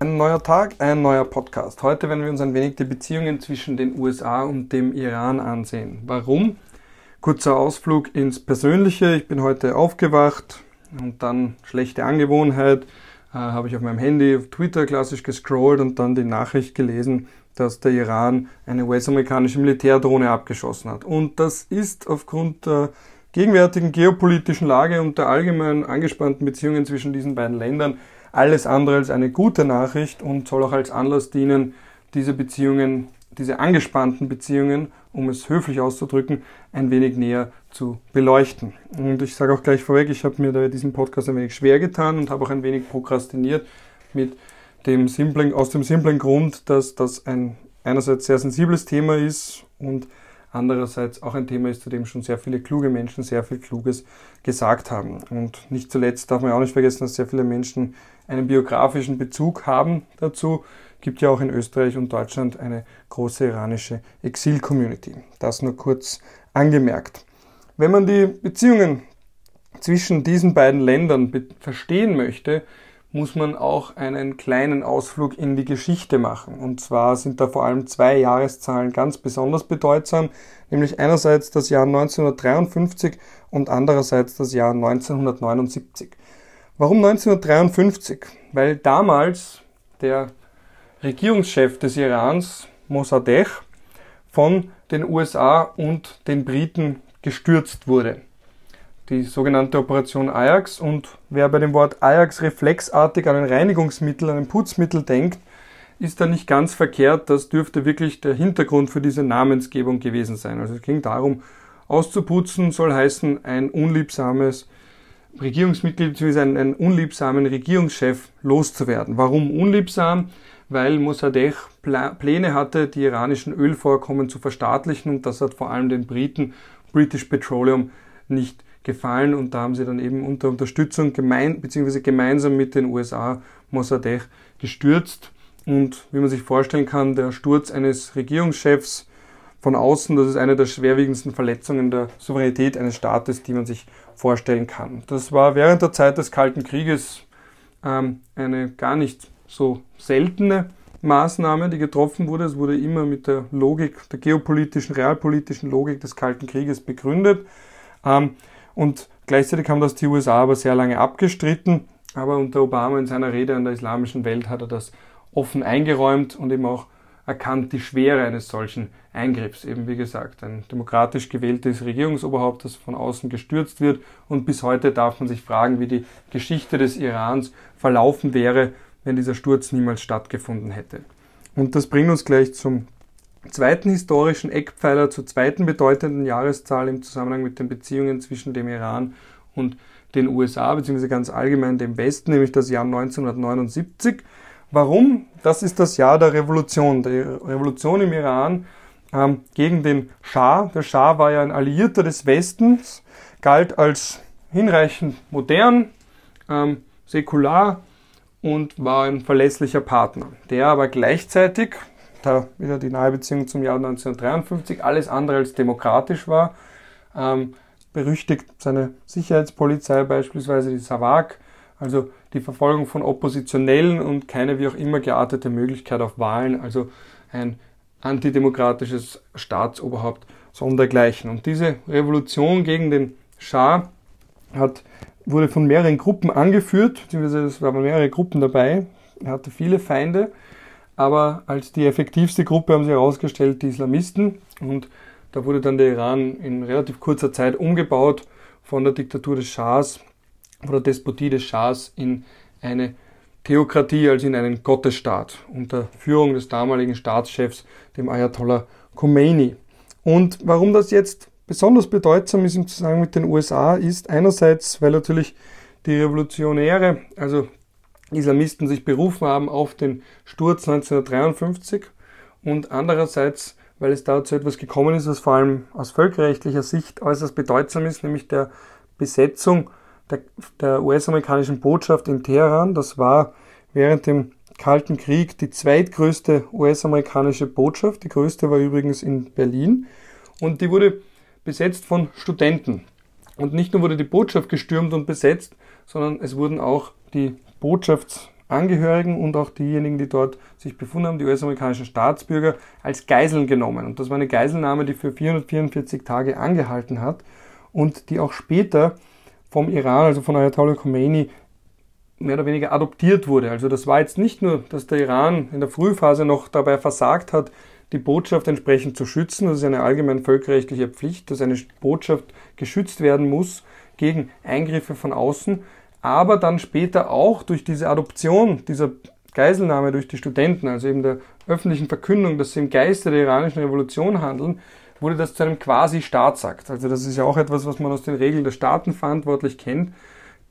Ein neuer Tag, ein neuer Podcast. Heute werden wir uns ein wenig die Beziehungen zwischen den USA und dem Iran ansehen. Warum? Kurzer Ausflug ins Persönliche. Ich bin heute aufgewacht und dann schlechte Angewohnheit. Äh, habe ich auf meinem Handy auf Twitter klassisch gescrollt und dann die Nachricht gelesen, dass der Iran eine US-amerikanische Militärdrohne abgeschossen hat. Und das ist aufgrund der gegenwärtigen geopolitischen Lage und der allgemein angespannten Beziehungen zwischen diesen beiden Ländern alles andere als eine gute Nachricht und soll auch als Anlass dienen, diese Beziehungen, diese angespannten Beziehungen, um es höflich auszudrücken, ein wenig näher zu beleuchten. Und ich sage auch gleich vorweg, ich habe mir da diesen Podcast ein wenig schwer getan und habe auch ein wenig prokrastiniert mit dem simplen, aus dem simplen Grund, dass das ein einerseits sehr sensibles Thema ist und andererseits auch ein Thema ist, zu dem schon sehr viele kluge Menschen sehr viel Kluges gesagt haben. Und nicht zuletzt darf man auch nicht vergessen, dass sehr viele Menschen einen biografischen Bezug haben dazu. Gibt ja auch in Österreich und Deutschland eine große iranische Exil-Community. Das nur kurz angemerkt. Wenn man die Beziehungen zwischen diesen beiden Ländern verstehen möchte, muss man auch einen kleinen Ausflug in die Geschichte machen. Und zwar sind da vor allem zwei Jahreszahlen ganz besonders bedeutsam, nämlich einerseits das Jahr 1953 und andererseits das Jahr 1979. Warum 1953? Weil damals der Regierungschef des Irans, Mossadegh, von den USA und den Briten gestürzt wurde die sogenannte Operation Ajax. Und wer bei dem Wort Ajax reflexartig an ein Reinigungsmittel, an ein Putzmittel denkt, ist da nicht ganz verkehrt. Das dürfte wirklich der Hintergrund für diese Namensgebung gewesen sein. Also es ging darum, auszuputzen soll heißen, ein unliebsames Regierungsmitglied bzw. Einen, einen unliebsamen Regierungschef loszuwerden. Warum unliebsam? Weil Mossadegh Pläne hatte, die iranischen Ölvorkommen zu verstaatlichen und das hat vor allem den Briten British Petroleum nicht gefallen und da haben sie dann eben unter Unterstützung gemein, bzw. gemeinsam mit den USA Mossadegh gestürzt. Und wie man sich vorstellen kann, der Sturz eines Regierungschefs von außen, das ist eine der schwerwiegendsten Verletzungen der Souveränität eines Staates, die man sich vorstellen kann. Das war während der Zeit des Kalten Krieges ähm, eine gar nicht so seltene Maßnahme, die getroffen wurde. Es wurde immer mit der Logik, der geopolitischen, realpolitischen Logik des Kalten Krieges begründet. Ähm, und gleichzeitig haben das die USA aber sehr lange abgestritten. Aber unter Obama in seiner Rede an der islamischen Welt hat er das offen eingeräumt und eben auch erkannt die Schwere eines solchen Eingriffs. Eben wie gesagt, ein demokratisch gewähltes Regierungsoberhaupt, das von außen gestürzt wird. Und bis heute darf man sich fragen, wie die Geschichte des Irans verlaufen wäre, wenn dieser Sturz niemals stattgefunden hätte. Und das bringt uns gleich zum zweiten historischen Eckpfeiler zur zweiten bedeutenden Jahreszahl im Zusammenhang mit den Beziehungen zwischen dem Iran und den USA, beziehungsweise ganz allgemein dem Westen, nämlich das Jahr 1979. Warum? Das ist das Jahr der Revolution, der Revolution im Iran ähm, gegen den Schah. Der Schah war ja ein Alliierter des Westens, galt als hinreichend modern, ähm, säkular und war ein verlässlicher Partner, der aber gleichzeitig, da wieder die nahe Beziehung zum Jahr 1953, alles andere als demokratisch war. Ähm, berüchtigt seine Sicherheitspolizei beispielsweise, die SAVAK, also die Verfolgung von Oppositionellen und keine wie auch immer geartete Möglichkeit auf Wahlen, also ein antidemokratisches Staatsoberhaupt sondergleichen. Und diese Revolution gegen den Schah hat, wurde von mehreren Gruppen angeführt, beziehungsweise es waren mehrere Gruppen dabei. Er hatte viele Feinde aber als die effektivste Gruppe haben sie herausgestellt die Islamisten und da wurde dann der Iran in relativ kurzer Zeit umgebaut von der Diktatur des Schahs oder Despotie des Schahs in eine Theokratie, also in einen Gottesstaat unter Führung des damaligen Staatschefs, dem Ayatollah Khomeini. Und warum das jetzt besonders bedeutsam ist im Zusammenhang mit den USA, ist einerseits, weil natürlich die Revolutionäre, also Islamisten sich berufen haben auf den Sturz 1953 und andererseits, weil es dazu etwas gekommen ist, was vor allem aus völkerrechtlicher Sicht äußerst bedeutsam ist, nämlich der Besetzung der, der US-amerikanischen Botschaft in Teheran. Das war während dem Kalten Krieg die zweitgrößte US-amerikanische Botschaft. Die größte war übrigens in Berlin und die wurde besetzt von Studenten. Und nicht nur wurde die Botschaft gestürmt und besetzt, sondern es wurden auch die Botschafts, Angehörigen und auch diejenigen, die dort sich befunden haben, die US-amerikanischen Staatsbürger, als Geiseln genommen. Und das war eine Geiselnahme, die für 444 Tage angehalten hat und die auch später vom Iran, also von Ayatollah Khomeini, mehr oder weniger adoptiert wurde. Also das war jetzt nicht nur, dass der Iran in der Frühphase noch dabei versagt hat, die Botschaft entsprechend zu schützen. Das ist eine allgemein völkerrechtliche Pflicht, dass eine Botschaft geschützt werden muss gegen Eingriffe von außen, aber dann später auch durch diese Adoption dieser Geiselnahme durch die Studenten, also eben der öffentlichen Verkündung, dass sie im Geiste der iranischen Revolution handeln, wurde das zu einem quasi Staatsakt. Also das ist ja auch etwas, was man aus den Regeln der Staatenverantwortlich kennt,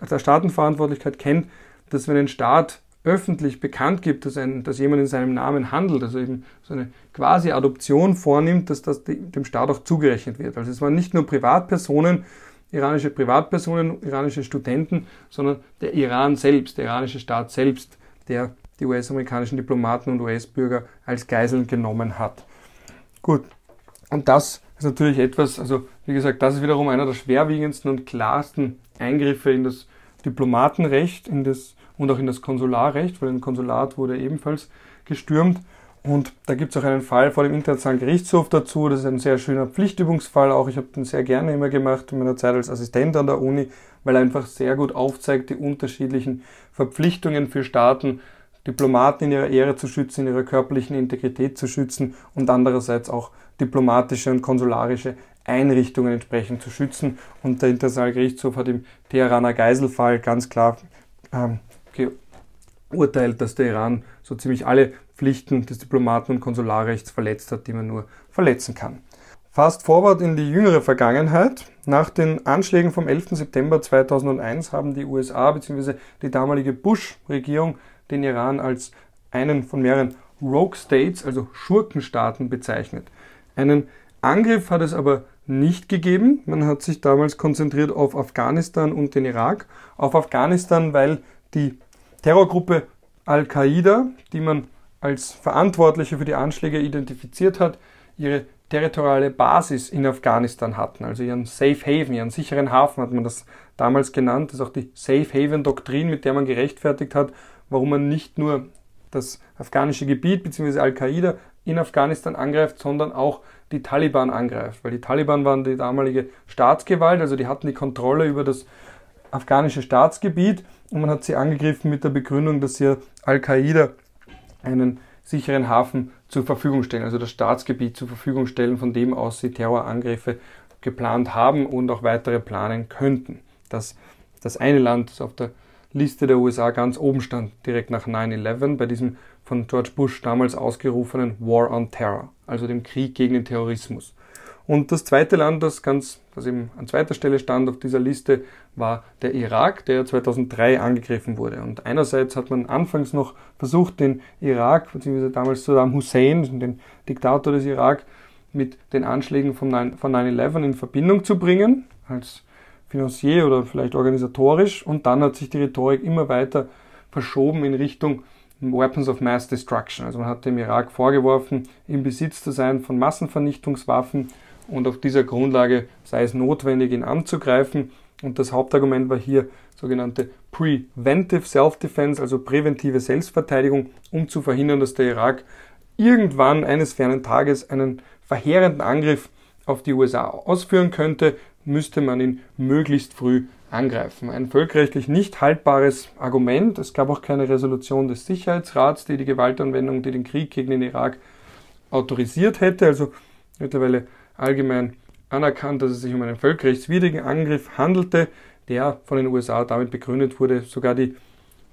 der Staatenverantwortlichkeit kennt, dass wenn ein Staat öffentlich bekannt gibt, dass, ein, dass jemand in seinem Namen handelt, also eben so eine quasi Adoption vornimmt, dass das dem Staat auch zugerechnet wird. Also es waren nicht nur Privatpersonen, iranische Privatpersonen, iranische Studenten, sondern der Iran selbst, der iranische Staat selbst, der die US-amerikanischen Diplomaten und US-Bürger als Geiseln genommen hat. Gut, und das ist natürlich etwas, also wie gesagt, das ist wiederum einer der schwerwiegendsten und klarsten Eingriffe in das Diplomatenrecht in das, und auch in das Konsularrecht, weil ein Konsulat wurde ebenfalls gestürmt. Und da gibt es auch einen Fall vor dem Internationalen Gerichtshof dazu. Das ist ein sehr schöner Pflichtübungsfall. Auch ich habe den sehr gerne immer gemacht in meiner Zeit als Assistent an der Uni, weil er einfach sehr gut aufzeigt, die unterschiedlichen Verpflichtungen für Staaten, Diplomaten in ihrer Ehre zu schützen, in ihrer körperlichen Integrität zu schützen und andererseits auch diplomatische und konsularische Einrichtungen entsprechend zu schützen. Und der Internationale Gerichtshof hat im Teheraner Geiselfall ganz klar ähm, geurteilt, dass der Iran so ziemlich alle Pflichten des Diplomaten- und Konsularrechts verletzt hat, die man nur verletzen kann. Fast forward in die jüngere Vergangenheit. Nach den Anschlägen vom 11. September 2001 haben die USA bzw. die damalige Bush-Regierung den Iran als einen von mehreren Rogue States, also Schurkenstaaten, bezeichnet. Einen Angriff hat es aber nicht gegeben. Man hat sich damals konzentriert auf Afghanistan und den Irak. Auf Afghanistan, weil die Terrorgruppe Al-Qaida, die man als Verantwortliche für die Anschläge identifiziert hat, ihre territoriale Basis in Afghanistan hatten, also ihren Safe Haven, ihren sicheren Hafen hat man das damals genannt. Das ist auch die Safe Haven Doktrin, mit der man gerechtfertigt hat, warum man nicht nur das afghanische Gebiet bzw. Al-Qaida in Afghanistan angreift, sondern auch die Taliban angreift. Weil die Taliban waren die damalige Staatsgewalt, also die hatten die Kontrolle über das afghanische Staatsgebiet und man hat sie angegriffen mit der Begründung, dass sie Al-Qaida einen sicheren Hafen zur Verfügung stellen, also das Staatsgebiet zur Verfügung stellen, von dem aus sie Terrorangriffe geplant haben und auch weitere planen könnten. Das, das eine Land, das auf der Liste der USA ganz oben stand, direkt nach 9-11, bei diesem von George Bush damals ausgerufenen War on Terror, also dem Krieg gegen den Terrorismus. Und das zweite Land, das ganz, das eben an zweiter Stelle stand auf dieser Liste, war der Irak, der 2003 angegriffen wurde. Und einerseits hat man anfangs noch versucht, den Irak, beziehungsweise damals Saddam Hussein, den Diktator des Irak, mit den Anschlägen von 9-11 in Verbindung zu bringen, als finanziell oder vielleicht organisatorisch. Und dann hat sich die Rhetorik immer weiter verschoben in Richtung Weapons of Mass Destruction. Also man hat dem Irak vorgeworfen, im Besitz zu sein von Massenvernichtungswaffen und auf dieser Grundlage sei es notwendig, ihn anzugreifen. Und das Hauptargument war hier sogenannte Preventive Self-Defense, also präventive Selbstverteidigung, um zu verhindern, dass der Irak irgendwann eines fernen Tages einen verheerenden Angriff auf die USA ausführen könnte, müsste man ihn möglichst früh angreifen. Ein völkerrechtlich nicht haltbares Argument. Es gab auch keine Resolution des Sicherheitsrats, die die Gewaltanwendung, die den Krieg gegen den Irak autorisiert hätte. Also mittlerweile allgemein anerkannt, dass es sich um einen völkerrechtswidrigen Angriff handelte, der von den USA damit begründet wurde, sogar die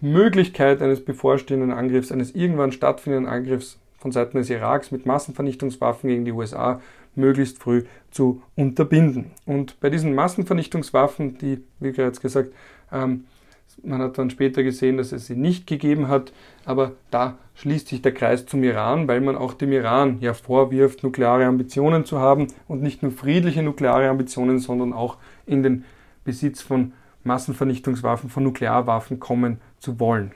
Möglichkeit eines bevorstehenden Angriffs, eines irgendwann stattfindenden Angriffs von Seiten des Iraks mit Massenvernichtungswaffen gegen die USA möglichst früh zu unterbinden. Und bei diesen Massenvernichtungswaffen, die, wie bereits gesagt, ähm, man hat dann später gesehen, dass es sie nicht gegeben hat, aber da schließt sich der Kreis zum Iran, weil man auch dem Iran ja vorwirft, nukleare Ambitionen zu haben und nicht nur friedliche nukleare Ambitionen, sondern auch in den Besitz von Massenvernichtungswaffen, von Nuklearwaffen kommen zu wollen.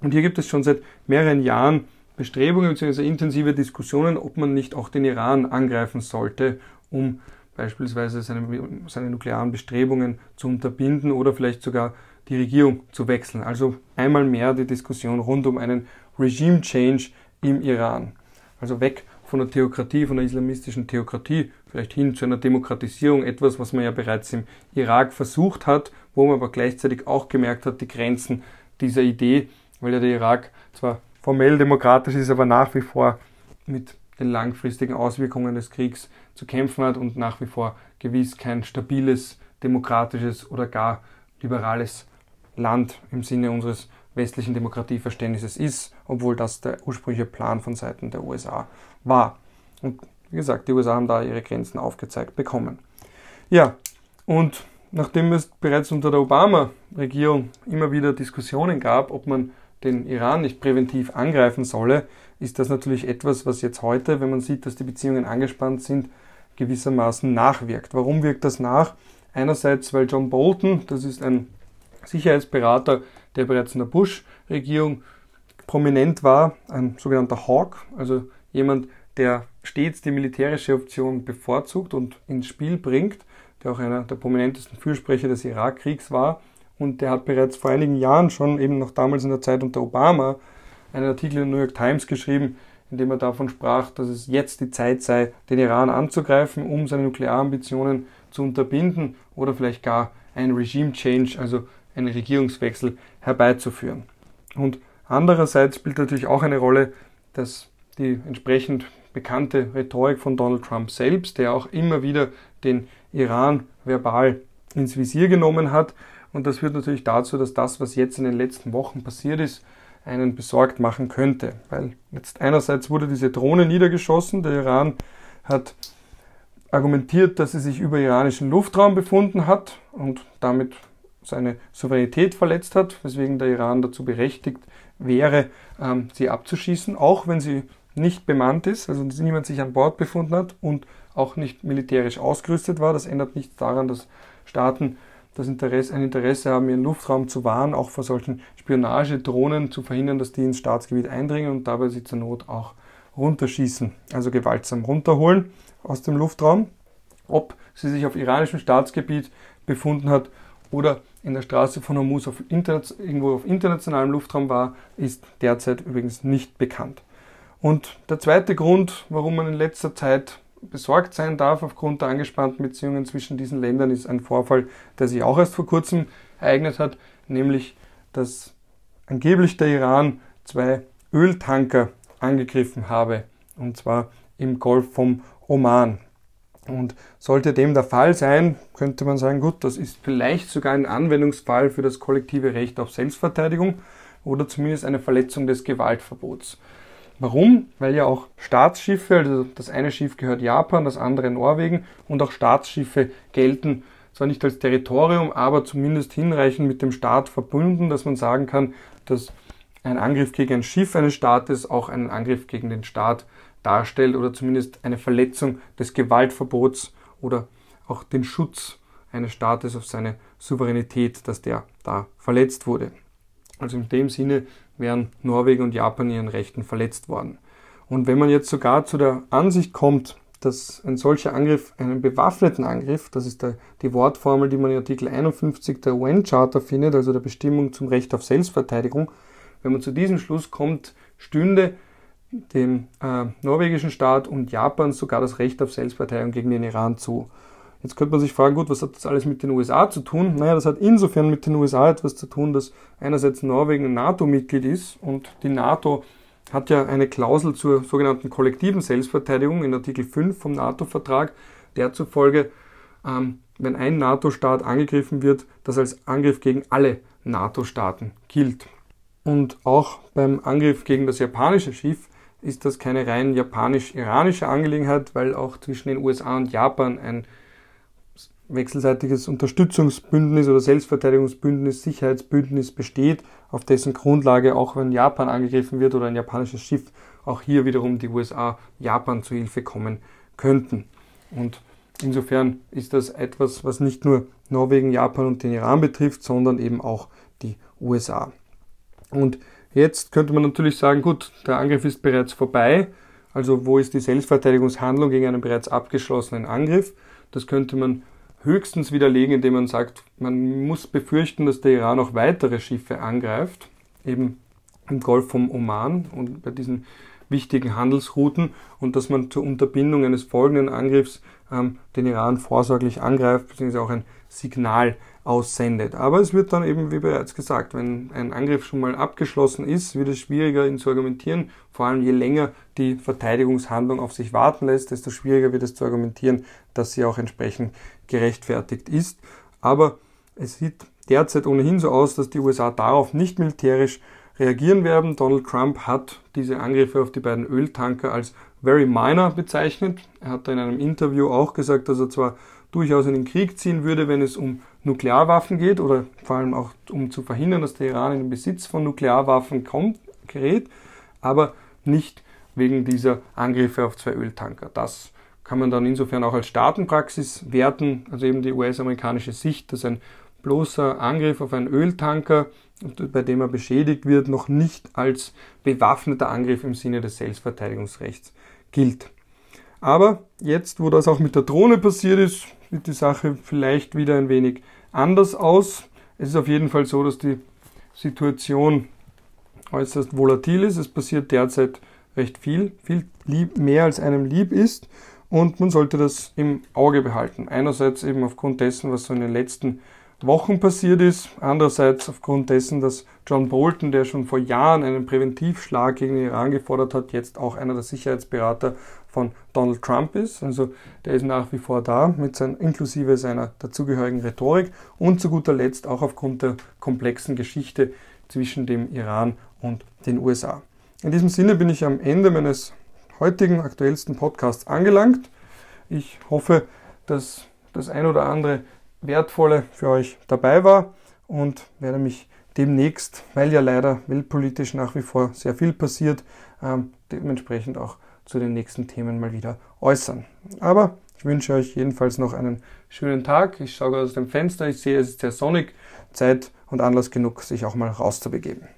Und hier gibt es schon seit mehreren Jahren Bestrebungen bzw. intensive Diskussionen, ob man nicht auch den Iran angreifen sollte, um beispielsweise seine, seine nuklearen Bestrebungen zu unterbinden oder vielleicht sogar die Regierung zu wechseln. Also einmal mehr die Diskussion rund um einen Regime Change im Iran. Also weg von der Theokratie, von der islamistischen Theokratie, vielleicht hin zu einer Demokratisierung, etwas, was man ja bereits im Irak versucht hat, wo man aber gleichzeitig auch gemerkt hat, die Grenzen dieser Idee, weil ja der Irak zwar formell demokratisch ist, aber nach wie vor mit den langfristigen Auswirkungen des Kriegs zu kämpfen hat und nach wie vor gewiss kein stabiles, demokratisches oder gar liberales Land im Sinne unseres westlichen Demokratieverständnisses ist, obwohl das der ursprüngliche Plan von Seiten der USA war. Und wie gesagt, die USA haben da ihre Grenzen aufgezeigt bekommen. Ja, und nachdem es bereits unter der Obama-Regierung immer wieder Diskussionen gab, ob man den Iran nicht präventiv angreifen solle, ist das natürlich etwas, was jetzt heute, wenn man sieht, dass die Beziehungen angespannt sind, gewissermaßen nachwirkt. Warum wirkt das nach? Einerseits, weil John Bolton, das ist ein Sicherheitsberater, der bereits in der Bush-Regierung prominent war, ein sogenannter Hawk, also jemand, der stets die militärische Option bevorzugt und ins Spiel bringt, der auch einer der prominentesten Fürsprecher des Irakkriegs war. Und der hat bereits vor einigen Jahren schon, eben noch damals in der Zeit unter Obama, einen Artikel in der New York Times geschrieben, in dem er davon sprach, dass es jetzt die Zeit sei, den Iran anzugreifen, um seine Nuklearambitionen zu unterbinden oder vielleicht gar ein Regime Change, also einen Regierungswechsel herbeizuführen. Und andererseits spielt natürlich auch eine Rolle, dass die entsprechend bekannte Rhetorik von Donald Trump selbst, der auch immer wieder den Iran verbal ins Visier genommen hat. Und das führt natürlich dazu, dass das, was jetzt in den letzten Wochen passiert ist, einen besorgt machen könnte. Weil jetzt einerseits wurde diese Drohne niedergeschossen, der Iran hat argumentiert, dass sie sich über iranischen Luftraum befunden hat und damit seine Souveränität verletzt hat, weswegen der Iran dazu berechtigt wäre, ähm, sie abzuschießen, auch wenn sie nicht bemannt ist, also niemand sich an Bord befunden hat und auch nicht militärisch ausgerüstet war. Das ändert nichts daran, dass Staaten das Interesse, ein Interesse haben, ihren Luftraum zu wahren, auch vor solchen Spionagedrohnen zu verhindern, dass die ins Staatsgebiet eindringen und dabei sie zur Not auch runterschießen, also gewaltsam runterholen aus dem Luftraum. Ob sie sich auf iranischem Staatsgebiet befunden hat oder in der Straße von Hormuz auf irgendwo auf internationalem Luftraum war, ist derzeit übrigens nicht bekannt. Und der zweite Grund, warum man in letzter Zeit besorgt sein darf aufgrund der angespannten Beziehungen zwischen diesen Ländern, ist ein Vorfall, der sich auch erst vor kurzem ereignet hat, nämlich dass angeblich der Iran zwei Öltanker angegriffen habe, und zwar im Golf vom Oman. Und sollte dem der Fall sein, könnte man sagen, gut, das ist vielleicht sogar ein Anwendungsfall für das kollektive Recht auf Selbstverteidigung oder zumindest eine Verletzung des Gewaltverbots. Warum? Weil ja auch Staatsschiffe, also das eine Schiff gehört Japan, das andere Norwegen und auch Staatsschiffe gelten zwar nicht als Territorium, aber zumindest hinreichend mit dem Staat verbunden, dass man sagen kann, dass ein Angriff gegen ein Schiff eines Staates auch einen Angriff gegen den Staat darstellt oder zumindest eine Verletzung des Gewaltverbots oder auch den Schutz eines Staates auf seine Souveränität, dass der da verletzt wurde. Also in dem Sinne wären Norwegen und Japan ihren Rechten verletzt worden. Und wenn man jetzt sogar zu der Ansicht kommt, dass ein solcher Angriff einen bewaffneten Angriff, das ist der, die Wortformel, die man in Artikel 51 der UN-Charta findet, also der Bestimmung zum Recht auf Selbstverteidigung, wenn man zu diesem Schluss kommt, stünde dem äh, norwegischen Staat und Japan sogar das Recht auf Selbstverteidigung gegen den Iran zu. Jetzt könnte man sich fragen, gut, was hat das alles mit den USA zu tun? Naja, das hat insofern mit den USA etwas zu tun, dass einerseits Norwegen ein NATO-Mitglied ist und die NATO hat ja eine Klausel zur sogenannten kollektiven Selbstverteidigung in Artikel 5 vom NATO-Vertrag, der zufolge, ähm, wenn ein NATO-Staat angegriffen wird, das als Angriff gegen alle NATO-Staaten gilt. Und auch beim Angriff gegen das japanische Schiff ist das keine rein japanisch-iranische Angelegenheit, weil auch zwischen den USA und Japan ein wechselseitiges Unterstützungsbündnis oder Selbstverteidigungsbündnis, Sicherheitsbündnis besteht, auf dessen Grundlage auch wenn Japan angegriffen wird oder ein japanisches Schiff, auch hier wiederum die USA Japan zu Hilfe kommen könnten. Und insofern ist das etwas, was nicht nur Norwegen, Japan und den Iran betrifft, sondern eben auch die USA. Und jetzt könnte man natürlich sagen, gut, der Angriff ist bereits vorbei, also wo ist die Selbstverteidigungshandlung gegen einen bereits abgeschlossenen Angriff? Das könnte man höchstens widerlegen, indem man sagt, man muss befürchten, dass der Iran auch weitere Schiffe angreift, eben im Golf vom Oman und bei diesen wichtigen Handelsrouten und dass man zur Unterbindung eines folgenden Angriffs ähm, den Iran vorsorglich angreift, beziehungsweise auch ein Signal aussendet. Aber es wird dann eben, wie bereits gesagt, wenn ein Angriff schon mal abgeschlossen ist, wird es schwieriger, ihn zu argumentieren. Vor allem je länger die Verteidigungshandlung auf sich warten lässt, desto schwieriger wird es zu argumentieren, dass sie auch entsprechend gerechtfertigt ist. Aber es sieht derzeit ohnehin so aus, dass die USA darauf nicht militärisch reagieren werden. Donald Trump hat diese Angriffe auf die beiden Öltanker als very minor bezeichnet. Er hat in einem Interview auch gesagt, dass er zwar durchaus in den Krieg ziehen würde, wenn es um Nuklearwaffen geht oder vor allem auch um zu verhindern, dass der Iran in den Besitz von Nuklearwaffen kommt, gerät, aber nicht wegen dieser Angriffe auf zwei Öltanker. Das kann man dann insofern auch als Staatenpraxis werten, also eben die US-amerikanische Sicht, dass ein bloßer Angriff auf einen Öltanker, bei dem er beschädigt wird, noch nicht als bewaffneter Angriff im Sinne des Selbstverteidigungsrechts gilt. Aber jetzt, wo das auch mit der Drohne passiert ist, sieht die Sache vielleicht wieder ein wenig anders aus. Es ist auf jeden Fall so, dass die Situation äußerst volatil ist. Es passiert derzeit recht viel, viel lieb, mehr als einem lieb ist. Und man sollte das im Auge behalten. Einerseits eben aufgrund dessen, was so in den letzten Wochen passiert ist. Andererseits aufgrund dessen, dass John Bolton, der schon vor Jahren einen Präventivschlag gegen den Iran gefordert hat, jetzt auch einer der Sicherheitsberater von Donald Trump ist. Also der ist nach wie vor da, mit sein, inklusive seiner dazugehörigen Rhetorik und zu guter Letzt auch aufgrund der komplexen Geschichte zwischen dem Iran und den USA. In diesem Sinne bin ich am Ende meines heutigen aktuellsten Podcasts angelangt. Ich hoffe, dass das ein oder andere Wertvolle für euch dabei war und werde mich demnächst, weil ja leider weltpolitisch nach wie vor sehr viel passiert, ähm, dementsprechend auch zu den nächsten Themen mal wieder äußern. Aber ich wünsche euch jedenfalls noch einen schönen Tag. Ich schaue aus dem Fenster, ich sehe, es ist sehr sonnig, Zeit und Anlass genug, sich auch mal rauszubegeben.